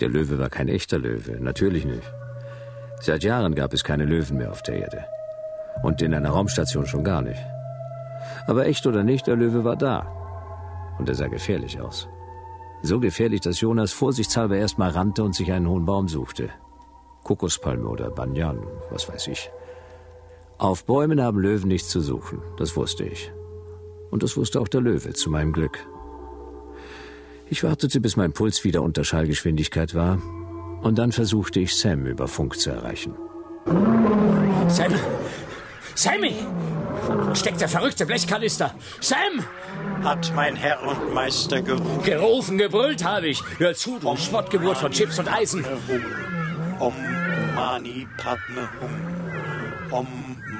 Der Löwe war kein echter Löwe, natürlich nicht. Seit Jahren gab es keine Löwen mehr auf der Erde. Und in einer Raumstation schon gar nicht. Aber echt oder nicht, der Löwe war da. Und er sah gefährlich aus. So gefährlich, dass Jonas vorsichtshalber erstmal rannte und sich einen hohen Baum suchte. Kokospalme oder Banyan, was weiß ich. Auf Bäumen haben Löwen nichts zu suchen, das wusste ich. Und das wusste auch der Löwe, zu meinem Glück. Ich wartete, bis mein Puls wieder unter Schallgeschwindigkeit war, und dann versuchte ich Sam über Funk zu erreichen. Sam! Sammy! Steckt der verrückte Blechkanister! Sam! Hat mein Herr und Meister gerufen. Gerufen, gebrüllt habe ich. Hör zu, du Schmottgeburt von Chips und Eisen. Om Mani Padme Hum. Om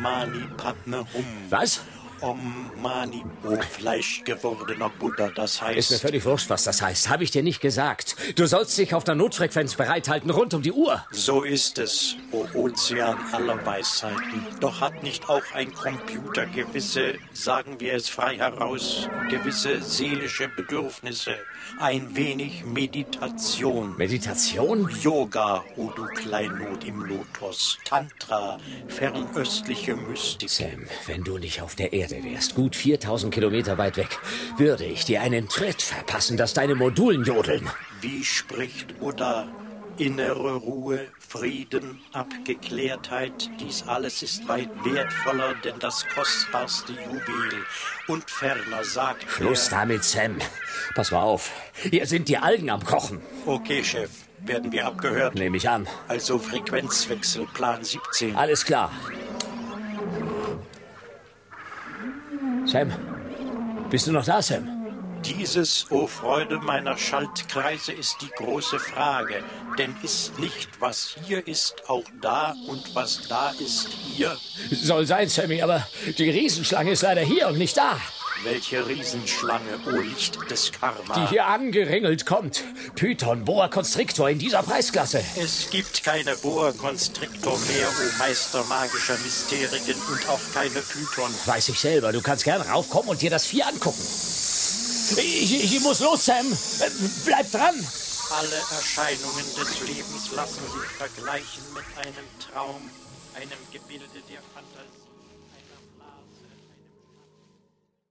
Mani Padme Hum. Was? Om Mani O Fleisch gewordener Buddha, das heißt. Ist mir völlig wurscht, was das heißt. Habe ich dir nicht gesagt. Du sollst dich auf der Notfrequenz bereithalten, rund um die Uhr. So ist es, o Ozean aller Weisheiten. Doch hat nicht auch ein Computer gewisse, sagen wir es frei heraus, gewisse seelische Bedürfnisse? Ein wenig Meditation. Meditation? Yoga, o du Kleinod im Lotus. Tantra, fernöstliche Mystik. Sam, wenn du nicht auf der Erde wärst, gut 4000 Kilometer weit weg, würde ich dir einen Tritt verpassen, dass deine Modulen jodeln. Wie spricht Buddha? Innere Ruhe, Frieden, Abgeklärtheit, dies alles ist weit wertvoller, denn das kostbarste Juwel. Und ferner sagt Schluss er, damit, Sam. Pass mal auf. Hier sind die Algen am Kochen. Okay, Chef, werden wir abgehört? Nehme ich an. Also Frequenzwechsel, Plan 17. Alles klar. Sam, bist du noch da, Sam? Dieses, o Freude meiner Schaltkreise, ist die große Frage. Denn ist nicht, was hier ist, auch da und was da ist, hier? Soll sein, Sammy, aber die Riesenschlange ist leider hier und nicht da. Welche Riesenschlange, o Licht des Karma. Die hier angeringelt kommt. Python, Boa Constrictor in dieser Preisklasse. Es gibt keine Boa Constrictor mehr, o Meister magischer Mysterien und auch keine Python. Weiß ich selber. Du kannst gern raufkommen und dir das Vieh angucken. Ich, ich muss los, Sam. Bleib dran. Alle Erscheinungen des Lebens lassen sich vergleichen mit einem Traum, einem Gebilde der Fantasie.